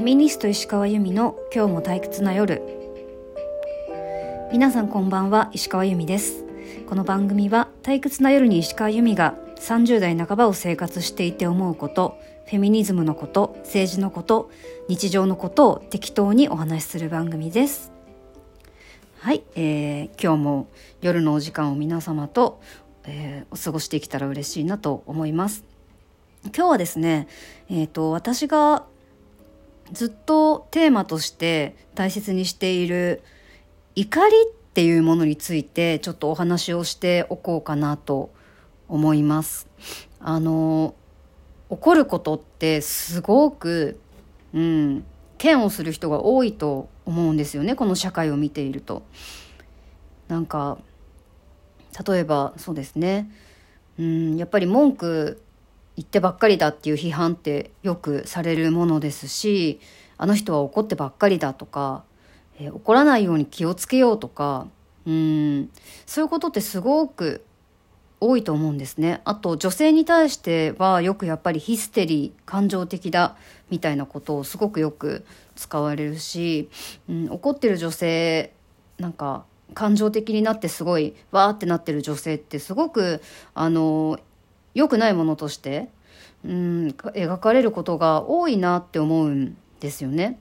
フェミニスト石川由美の今日も退屈な夜。皆さんこんばんは石川由美です。この番組は退屈な夜に石川由美が30代半ばを生活していて思うことフェミニズムのこと政治のこと日常のことを適当にお話しする番組です。はい、えー、今日も夜のお時間を皆様と、えー、お過ごしてきたら嬉しいなと思います。今日はですね、えーと、私がずっとテーマとして大切にしている怒りっていうものについてちょっとお話をしておこうかなと思います。あの怒ることってすごく、うん、嫌悪する人が多いと思うんですよねこの社会を見ていると。なんか例えばそうですね、うん、やっぱり文句言ってばっかりだっていう批判ってよくされるものですしあの人は怒ってばっかりだとか、えー、怒らないように気をつけようとかうんそういうことってすごく多いと思うんですね。あと女性に対してはよくやっぱりヒステリー感情的だみたいなことをすごくよく使われるし、うん、怒ってる女性なんか感情的になってすごいわーってなってる女性ってすごくあの良くないものとして、うん、描かれることが多いなって思うんですよね。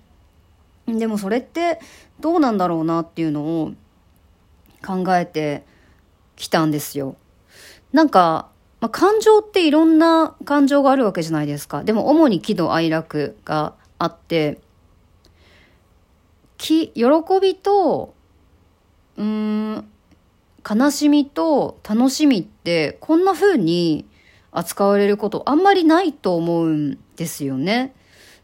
でもそれってどうなんだろうなっていうのを考えてきたんですよ。なんか、まあ、感情っていろんな感情があるわけじゃないですか。でも主に喜怒哀楽があって、喜、喜びと、うん、悲しみと楽しみってこんな風に扱われることあんまりないと思うんですよね。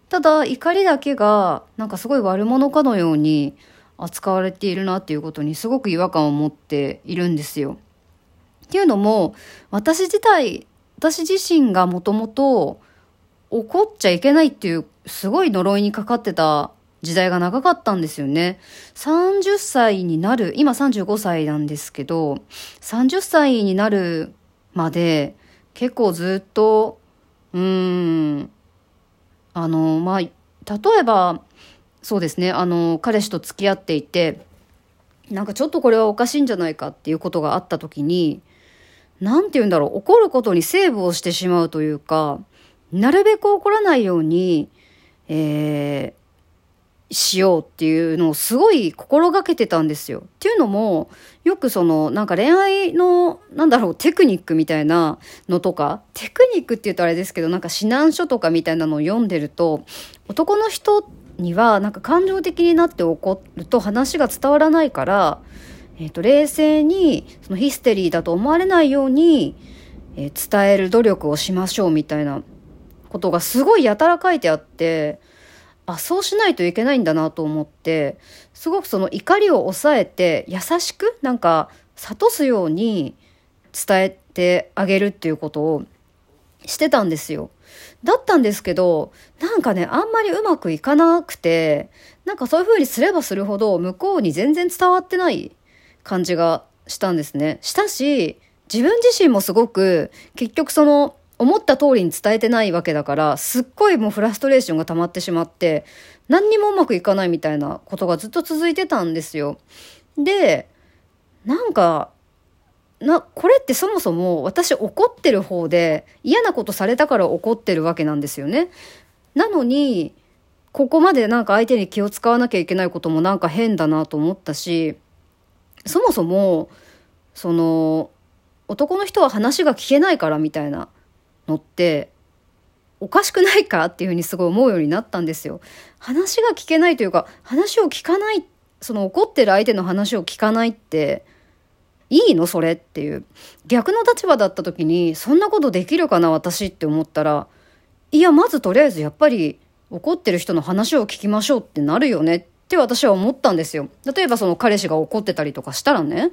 ただ怒りだけがなんかすごい悪者かのように扱われているなっていうことにすごく違和感を持っているんですよ。っていうのも私自体私自身がもともと怒っちゃいけないっていうすごい呪いにかかってた時代が長かったんですよね。30歳になる、今35歳なんですけど、30歳になるまで結構ずっと、うーん、あの、まあ、例えば、そうですね、あの、彼氏と付き合っていて、なんかちょっとこれはおかしいんじゃないかっていうことがあった時に、なんて言うんだろう、怒ることにセーブをしてしまうというか、なるべく怒らないように、えー、しようっていうのをすごい心がけてたんですよ。っていうのも、よくその、なんか恋愛の、なんだろう、テクニックみたいなのとか、テクニックって言うとあれですけど、なんか指南書とかみたいなのを読んでると、男の人にはなんか感情的になって怒ると話が伝わらないから、えっ、ー、と、冷静に、そのヒステリーだと思われないように、えー、伝える努力をしましょうみたいなことがすごいやたら書いてあって、あ、そうしないといけないんだなと思って、すごくその怒りを抑えて優しくなんか諭すように伝えてあげるっていうことをしてたんですよ。だったんですけど、なんかね、あんまりうまくいかなくて、なんかそういう風にすればするほど向こうに全然伝わってない感じがしたんですね。したし、自分自身もすごく結局その思った通りに伝えてないわけだから、すっごいもうフラストレーションが溜まってしまって、何にもうまくいかないみたいなことがずっと続いてたんですよ。で、なんか、な、これってそもそも私怒ってる方で嫌なことされたから怒ってるわけなんですよね。なのに、ここまでなんか相手に気を使わなきゃいけないこともなんか変だなと思ったし、そもそも、その、男の人は話が聞けないからみたいなのっておかしくないかっていうふうにすごい思うようになったんですよ。話が聞けないというか話を聞かないその怒ってる相手の話を聞かないっていいのそれっていう逆の立場だった時にそんなことできるかな私って思ったらいやまずとりあえずやっぱり怒ってる人の話を聞きましょうってなるよねって私は思ったんですよ。例えばその彼氏が怒ってたりとかしたらね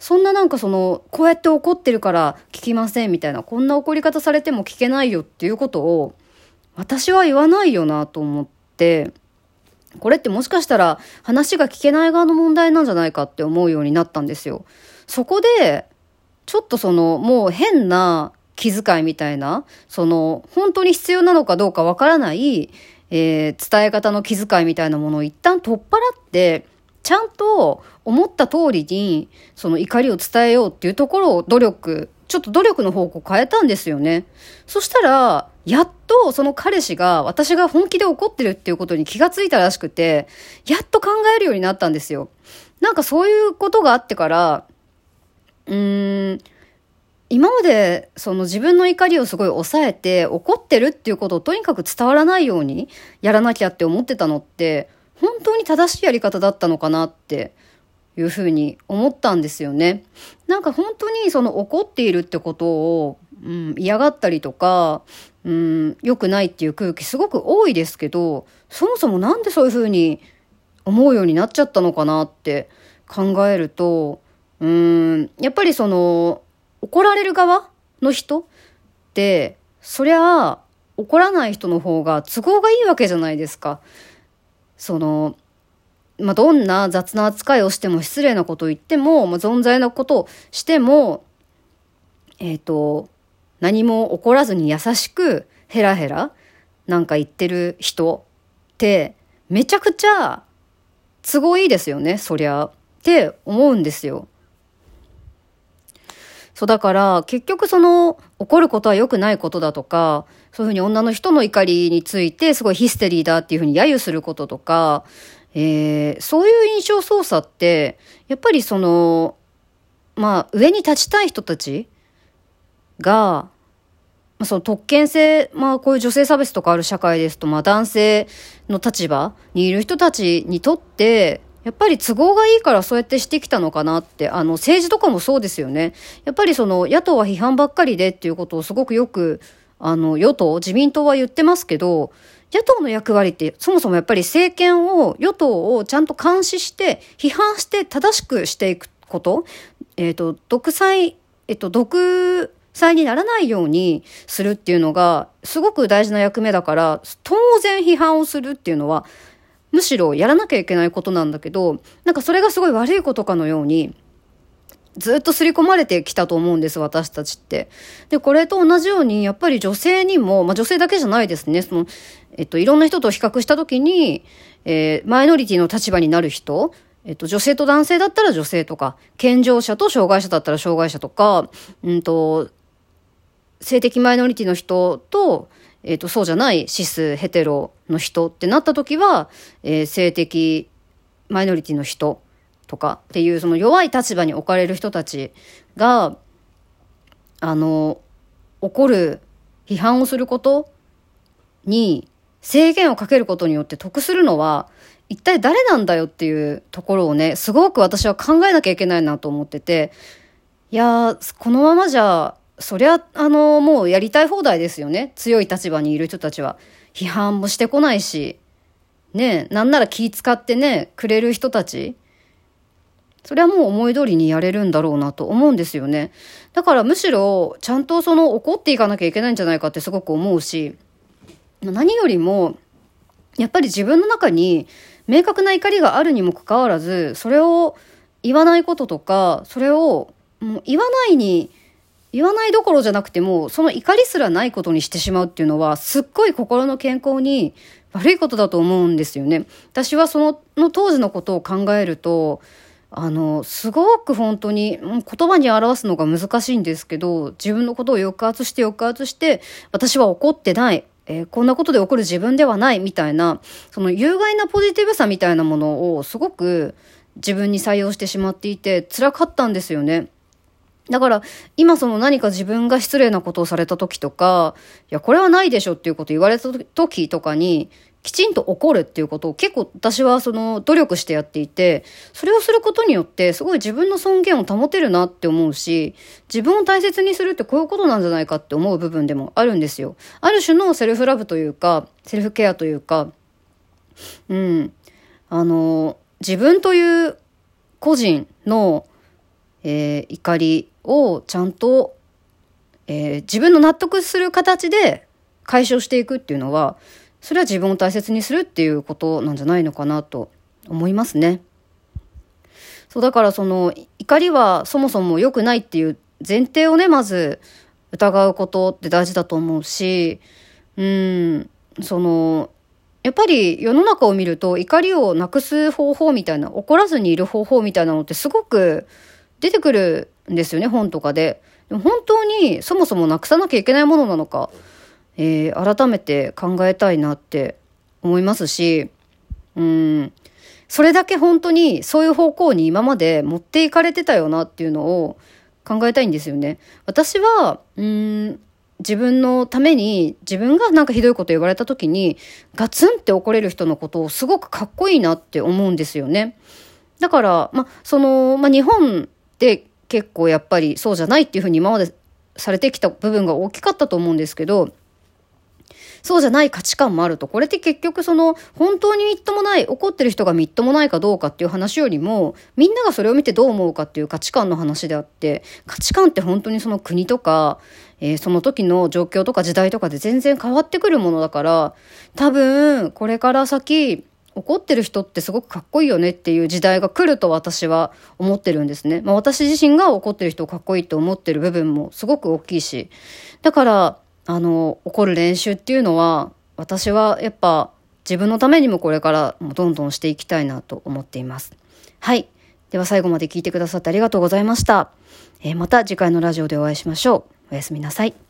そんななんかその、こうやって怒ってるから聞きませんみたいな、こんな怒り方されても聞けないよっていうことを、私は言わないよなと思って、これってもしかしたら話が聞けない側の問題なんじゃないかって思うようになったんですよ。そこで、ちょっとその、もう変な気遣いみたいな、その、本当に必要なのかどうかわからない、えー、伝え方の気遣いみたいなものを一旦取っ払って、ちゃんと思った通りに、その怒りを伝えようっていうところを努力、ちょっと努力の方向変えたんですよね。そしたら、やっとその彼氏が私が本気で怒ってるっていうことに気がついたらしくて、やっと考えるようになったんですよ。なんかそういうことがあってから、うーん、今までその自分の怒りをすごい抑えて怒ってるっていうことをとにかく伝わらないようにやらなきゃって思ってたのって本当に正しいやり方だったのかなっていうふうに思ったんですよね。なんか本当にその怒っているってことを、うん、嫌がったりとか、うん、良くないっていう空気すごく多いですけど、そもそもなんでそういうふうに思うようになっちゃったのかなって考えると、うん、やっぱりその、怒られる側の人って、そりゃあ怒らない人の方が都合がいいわけじゃないですか。その、まあ、どんな雑な扱いをしても失礼なことを言っても、まあ、存在なことをしても、えっ、ー、と、何も起こらずに優しくヘラヘラなんか言ってる人ってめちゃくちゃ都合いいですよね、そりゃ。って思うんですよ。そうだから結局その怒ることは良くないことだとか、そういうふうに女の人の怒りについてすごいヒステリーだっていうふうに揶揄することとか、えー、そういう印象操作って、やっぱりその、まあ上に立ちたい人たちが、まあ、その特権性、まあこういう女性差別とかある社会ですと、まあ男性の立場にいる人たちにとって、やっぱり都合がいいからそうやってしてきたのかなって、あの政治とかもそうですよね。やっぱりその野党は批判ばっかりでっていうことをすごくよく、あの与党、自民党は言ってますけど、野党の役割ってそもそもやっぱり政権を、与党をちゃんと監視して、批判して正しくしていくこと、えっ、ー、と、独裁、えっ、ー、と、独裁にならないようにするっていうのが、すごく大事な役目だから、当然批判をするっていうのは、むしろやらなきゃいけないことなんだけど、なんかそれがすごい悪いことかのように、ずっと刷り込まれてきたと思うんです、私たちって。で、これと同じように、やっぱり女性にも、まあ女性だけじゃないですね、その、えっと、いろんな人と比較したときに、えー、マイノリティの立場になる人、えっと、女性と男性だったら女性とか、健常者と障害者だったら障害者とか、うんと、性的マイノリティの人と、えっ、と、そうじゃないシス、ヘテロの人ってなった時は、えー、性的マイノリティの人とかっていうその弱い立場に置かれる人たちが、あの、怒る、批判をすることに制限をかけることによって得するのは、一体誰なんだよっていうところをね、すごく私は考えなきゃいけないなと思ってて、いや、このままじゃそりゃ、あの、もうやりたい放題ですよね。強い立場にいる人たちは。批判もしてこないし、ねなんなら気使ってね、くれる人たち。それはもう思い通りにやれるんだろうなと思うんですよね。だからむしろ、ちゃんとその怒っていかなきゃいけないんじゃないかってすごく思うし、何よりも、やっぱり自分の中に明確な怒りがあるにもかかわらず、それを言わないこととか、それをもう言わないに言わないどころじゃなくても、その怒りすらないことにしてしまうっていうのは、すっごい心の健康に悪いことだと思うんですよね。私はその当時のことを考えると、あの、すごく本当に、言葉に表すのが難しいんですけど、自分のことを抑圧して抑圧して、私は怒ってない。えー、こんなことで起こる自分ではないみたいな、その有害なポジティブさみたいなものをすごく自分に採用してしまっていて、辛かったんですよね。だから、今その何か自分が失礼なことをされた時とか、いや、これはないでしょっていうこと言われた時とかに、きちんと怒るっていうことを結構私はその努力してやっていて、それをすることによってすごい自分の尊厳を保てるなって思うし、自分を大切にするってこういうことなんじゃないかって思う部分でもあるんですよ。ある種のセルフラブというか、セルフケアというか、うん。あの、自分という個人の、えー、怒りをちゃんと、えー、自分の納得する形で解消していくっていうのは、それは自分を大切にするっていうことなんじゃないのかなと思いますね。そう、だからその怒りはそもそも良くないっていう前提をね、まず疑うことって大事だと思うし、うん、その、やっぱり世の中を見ると怒りをなくす方法みたいな、怒らずにいる方法みたいなのってすごく出てくるんですよね、本とかで。でも本当にそもそもなくさなきゃいけないものなのか、えー、改めて考えたいなって思いますし、うん、それだけ本当にそういう方向に今まで持っていかれてたよなっていうのを考えたいんですよね。私は、うん、自分のために自分がなんかひどいこと言われた時にガツンって怒れる人のことをすごくかっこいいなって思うんですよね。だから、ま、その、ま、日本で結構やっぱりそうじゃないっていうふうに今までされてきた部分が大きかったと思うんですけど、そうじゃない価値観もあると。これって結局その、本当にみっともない、怒ってる人がみっともないかどうかっていう話よりも、みんながそれを見てどう思うかっていう価値観の話であって、価値観って本当にその国とか、えー、その時の状況とか時代とかで全然変わってくるものだから、多分、これから先、怒ってる人ってすごくかっこいいよねっていう時代が来ると私は思ってるんですね。まあ私自身が怒ってる人をかっこいいと思ってる部分もすごく大きいし。だから、あの、怒る練習っていうのは、私はやっぱ自分のためにもこれからもどんどんしていきたいなと思っています。はい。では最後まで聞いてくださってありがとうございました。えー、また次回のラジオでお会いしましょう。おやすみなさい。